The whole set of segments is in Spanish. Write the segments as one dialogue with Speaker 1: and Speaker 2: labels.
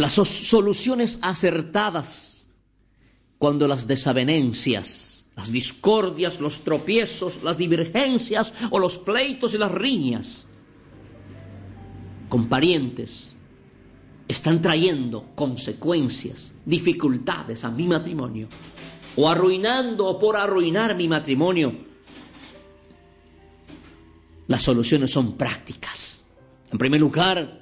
Speaker 1: Las so- soluciones acertadas cuando las desavenencias, las discordias, los tropiezos, las divergencias o los pleitos y las riñas con parientes están trayendo consecuencias, dificultades a mi matrimonio o arruinando o por arruinar mi matrimonio. Las soluciones son prácticas. En primer lugar,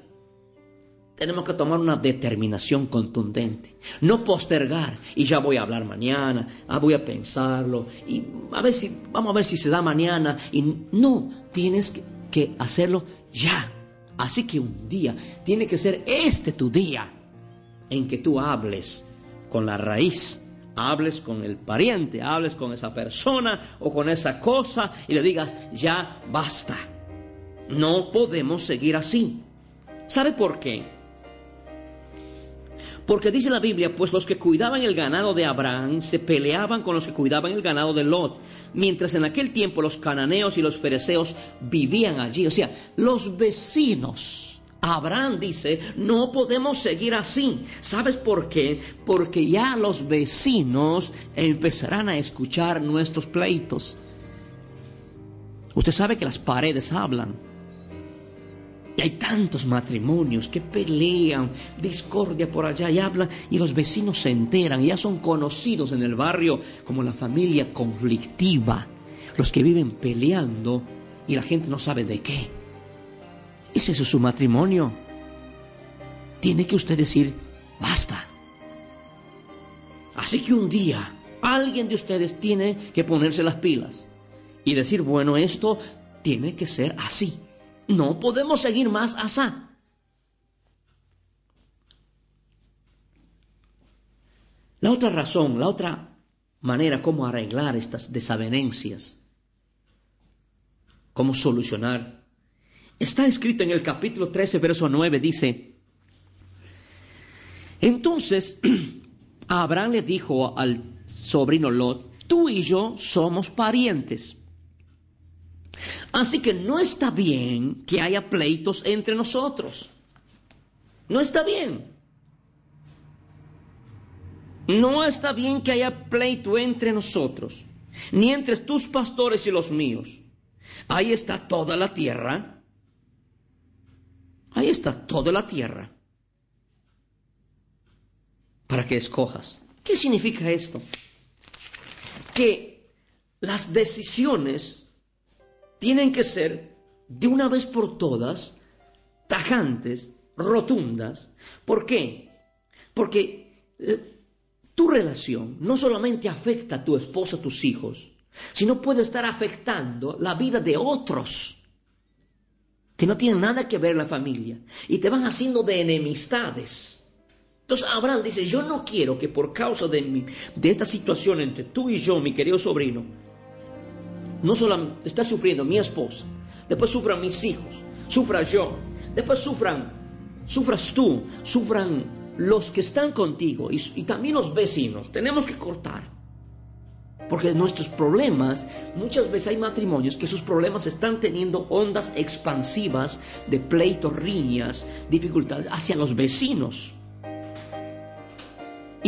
Speaker 1: tenemos que tomar una determinación contundente. No postergar y ya voy a hablar mañana, ah, voy a pensarlo y a ver si, vamos a ver si se da mañana. Y no, tienes que, que hacerlo ya. Así que un día tiene que ser este tu día en que tú hables con la raíz, hables con el pariente, hables con esa persona o con esa cosa y le digas, ya basta. No podemos seguir así. ¿Sabe por qué? Porque dice la Biblia, pues los que cuidaban el ganado de Abraham se peleaban con los que cuidaban el ganado de Lot, mientras en aquel tiempo los cananeos y los fereceos vivían allí. O sea, los vecinos. Abraham dice, no podemos seguir así. ¿Sabes por qué? Porque ya los vecinos empezarán a escuchar nuestros pleitos. Usted sabe que las paredes hablan. Y hay tantos matrimonios que pelean, discordia por allá y hablan, y los vecinos se enteran, y ya son conocidos en el barrio como la familia conflictiva, los que viven peleando y la gente no sabe de qué. ¿Es eso su matrimonio? Tiene que usted decir, basta. Así que un día alguien de ustedes tiene que ponerse las pilas y decir, bueno, esto tiene que ser así. No podemos seguir más asá. La otra razón, la otra manera como arreglar estas desavenencias, cómo solucionar, está escrito en el capítulo 13, verso 9, dice, entonces Abraham le dijo al sobrino Lot, tú y yo somos parientes. Así que no está bien que haya pleitos entre nosotros. No está bien. No está bien que haya pleito entre nosotros, ni entre tus pastores y los míos. Ahí está toda la tierra. Ahí está toda la tierra. Para que escojas. ¿Qué significa esto? Que las decisiones tienen que ser de una vez por todas tajantes, rotundas. ¿Por qué? Porque eh, tu relación no solamente afecta a tu esposa, a tus hijos, sino puede estar afectando la vida de otros que no tienen nada que ver la familia y te van haciendo de enemistades. Entonces Abraham dice, yo no quiero que por causa de, mi, de esta situación entre tú y yo, mi querido sobrino, no solo está sufriendo mi esposa, después sufran mis hijos, sufra yo, después sufran, sufras tú, sufran los que están contigo y, y también los vecinos. Tenemos que cortar. Porque nuestros problemas, muchas veces hay matrimonios que sus problemas están teniendo ondas expansivas de pleitos, riñas, dificultades hacia los vecinos.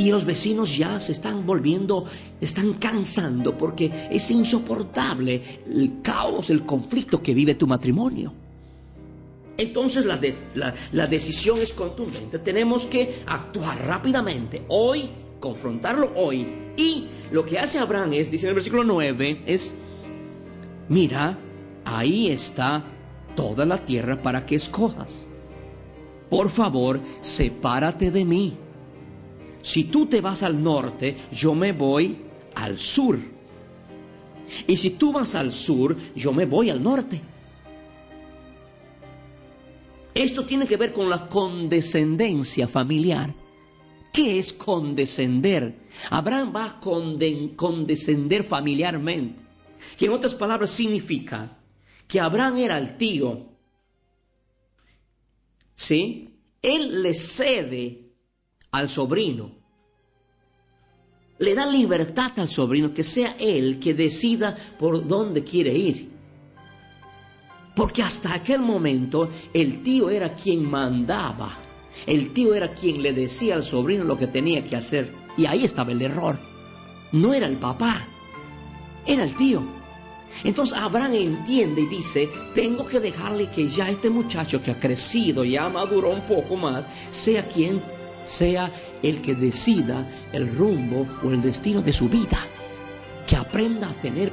Speaker 1: Y los vecinos ya se están volviendo, están cansando porque es insoportable el caos, el conflicto que vive tu matrimonio. Entonces la, de, la, decisión es contundente. Tenemos que actuar rápidamente, hoy, confrontarlo hoy. Y lo que hace Abraham es, dice en el versículo 9, es, mira, ahí está toda la tierra para que escojas. Por favor, sepárate de mí. Si tú te vas al norte, yo me voy al sur. Y si tú vas al sur, yo me voy al norte. Esto tiene que ver con la condescendencia familiar. ¿Qué es condescender? Abraham va a condescender familiarmente. Que en otras palabras significa que Abraham era el tío. ¿Sí? Él le cede al sobrino. Le da libertad al sobrino, que sea él que decida por dónde quiere ir. Porque hasta aquel momento el tío era quien mandaba. El tío era quien le decía al sobrino lo que tenía que hacer. Y ahí estaba el error. No era el papá, era el tío. Entonces Abraham entiende y dice, tengo que dejarle que ya este muchacho que ha crecido, ya maduró un poco más, sea quien sea el que decida el rumbo o el destino de su vida. Que aprenda a tener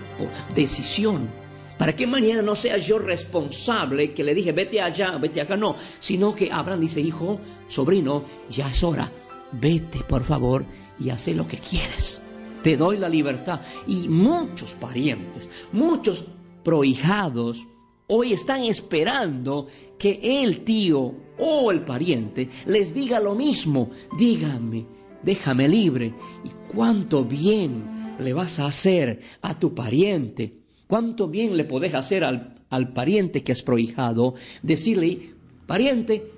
Speaker 1: decisión. Para que mañana no sea yo responsable que le dije, vete allá, vete acá, no. Sino que Abraham dice, hijo, sobrino, ya es hora. Vete, por favor, y haz lo que quieres. Te doy la libertad. Y muchos parientes, muchos prohijados, hoy están esperando que el tío o el pariente les diga lo mismo. Dígame, déjame libre. ¿Y cuánto bien le vas a hacer a tu pariente? ¿Cuánto bien le podés hacer al, al pariente que es prohijado? Decirle, pariente,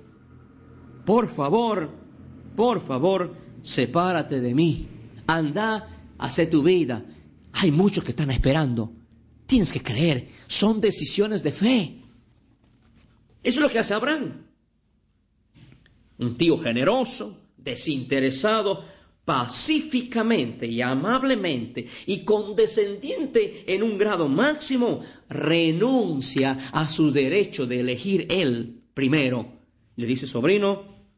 Speaker 1: por favor, por favor, sepárate de mí. Anda, hace tu vida. Hay muchos que están esperando. Tienes que creer. Son decisiones de fe. Eso es lo que hace Abraham. Un tío generoso, desinteresado, pacíficamente y amablemente y condescendiente en un grado máximo, renuncia a su derecho de elegir él primero. Le dice, sobrino,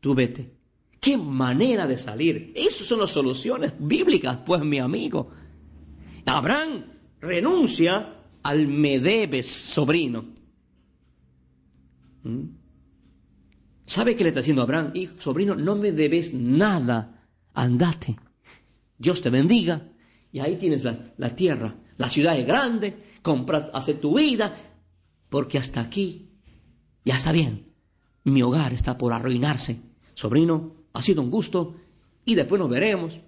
Speaker 1: tú vete. ¿Qué manera de salir? Esas son las soluciones bíblicas, pues mi amigo. Abraham renuncia al me debes, sobrino. ¿Mm? ¿Sabe qué le está diciendo Abraham? Hijo, sobrino, no me debes nada. Andate. Dios te bendiga. Y ahí tienes la, tierra. La ciudad es grande. Compra, hace tu vida. Porque hasta aquí ya está bien. Mi hogar está por arruinarse. Sobrino, ha sido un gusto. Y después nos veremos.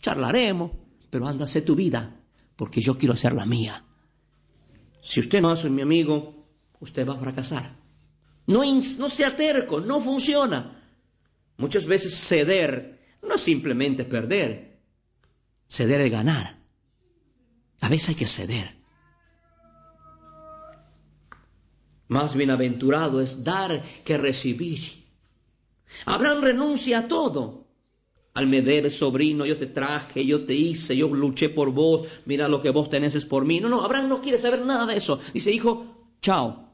Speaker 1: Charlaremos. Pero anda, hace tu vida. Porque yo quiero hacer la mía. Si usted no hace mi amigo, usted va a fracasar. No, no sea terco, no funciona. Muchas veces ceder no es simplemente perder, ceder es ganar. A veces hay que ceder. Más bienaventurado es dar que recibir. Abraham renuncia a todo. Al me debes, sobrino, yo te traje, yo te hice, yo luché por vos, mira lo que vos tenés es por mí. No, no, Abraham no quiere saber nada de eso. Dice, hijo, chao,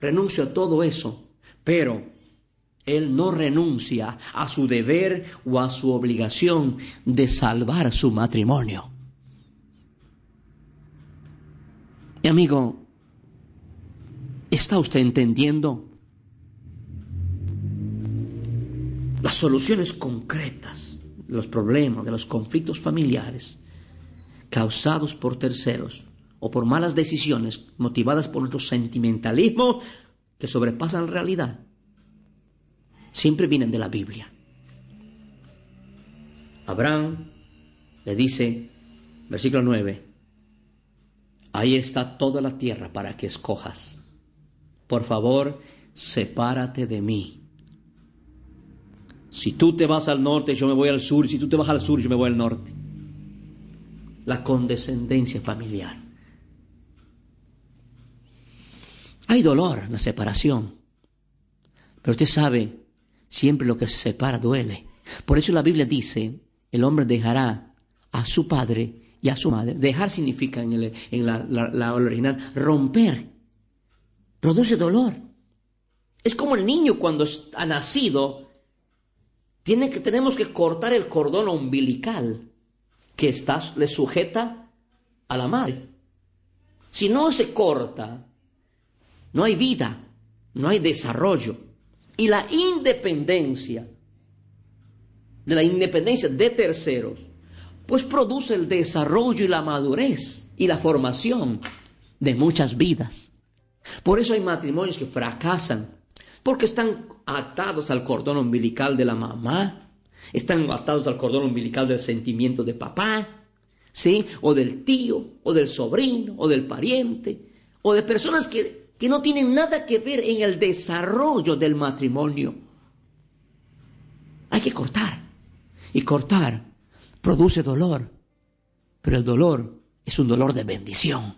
Speaker 1: renuncio a todo eso, pero él no renuncia a su deber o a su obligación de salvar su matrimonio. Mi amigo, ¿está usted entendiendo? Las soluciones concretas de los problemas, de los conflictos familiares causados por terceros o por malas decisiones motivadas por nuestro sentimentalismo que sobrepasan la realidad, siempre vienen de la Biblia. Abraham le dice, versículo 9, ahí está toda la tierra para que escojas. Por favor, sepárate de mí. Si tú te vas al norte, yo me voy al sur. Si tú te vas al sur, yo me voy al norte. La condescendencia familiar. Hay dolor en la separación. Pero usted sabe, siempre lo que se separa duele. Por eso la Biblia dice, el hombre dejará a su padre y a su madre. Dejar significa en, la, original romper. Produce dolor. Es como el niño cuando ha nacido, que, tenemos que cortar el cordón umbilical que está, le sujeta a la madre. Si no se corta, no hay vida, no hay desarrollo. Y la independencia, de la independencia de terceros, pues produce el desarrollo y la madurez y la formación de muchas vidas. Por eso hay matrimonios que fracasan, porque están atados al cordón umbilical de la mamá, están atados al cordón umbilical del sentimiento de papá, ¿sí? O del tío, o del sobrino, o del pariente, o de personas que, que no tienen nada que ver en el desarrollo del matrimonio. Hay que cortar. Y cortar produce dolor, pero el dolor es un dolor de bendición.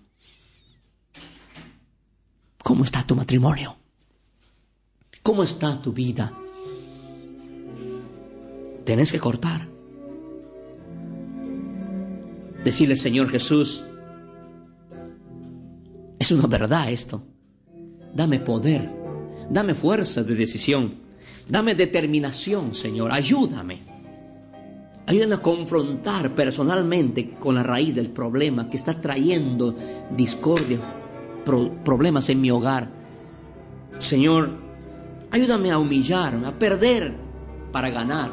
Speaker 1: ¿Cómo está tu matrimonio? ¿Cómo está tu vida? Tenés que cortar. Decirle, Señor Jesús, es una verdad esto. Dame poder, dame fuerza de decisión, dame determinación, Señor, ayúdame. Ayúdame a confrontar personalmente con la raíz del problema que está trayendo discordia, problemas en mi hogar. Señor, ayúdame a humillarme, a perder para ganar.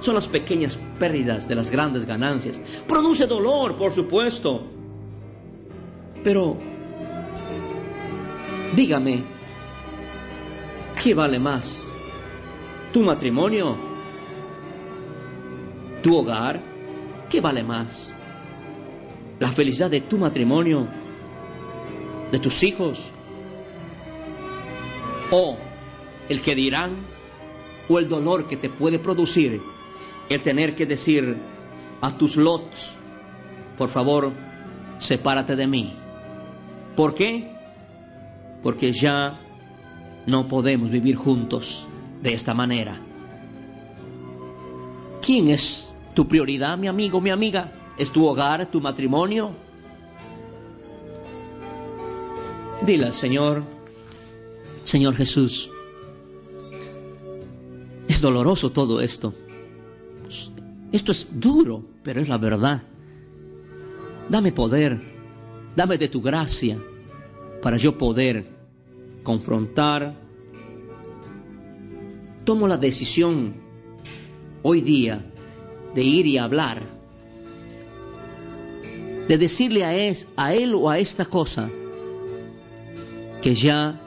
Speaker 1: Son las pequeñas pérdidas de las grandes ganancias. Produce dolor, por supuesto. Pero, dígame, ¿qué vale más? ¿Tu matrimonio? ¿Tu hogar? ¿Qué vale más? ¿La felicidad de tu matrimonio? ¿De tus hijos? ¿O el que dirán? ¿O el dolor que te puede producir el tener que decir a tus lots, por favor, sepárate de mí? ¿Por qué? Porque ya no podemos vivir juntos de esta manera. ¿Quién es tu prioridad, mi amigo, mi amiga? ¿Es tu hogar, tu matrimonio? Dile al Señor, Señor Jesús, es doloroso todo esto. Esto es duro, pero es la verdad. Dame poder, dame de tu gracia para yo poder confrontar. Tomo la decisión hoy día de ir y hablar, de decirle a él, a él o a esta cosa que ya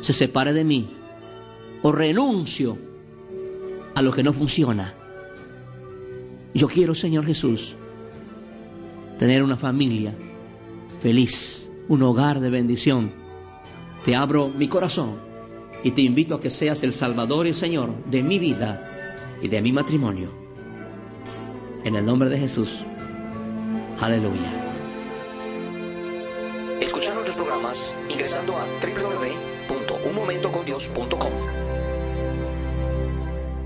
Speaker 1: se separe de mí o renuncio a lo que no funciona. Yo quiero, Señor Jesús, tener una familia feliz, un hogar de bendición. Te abro mi corazón y te invito a que seas el Salvador y Señor de mi vida y de mi matrimonio. En el nombre de Jesús. Aleluya. Escuchar nuestros programas ingresando a www.unmomentocondios.com.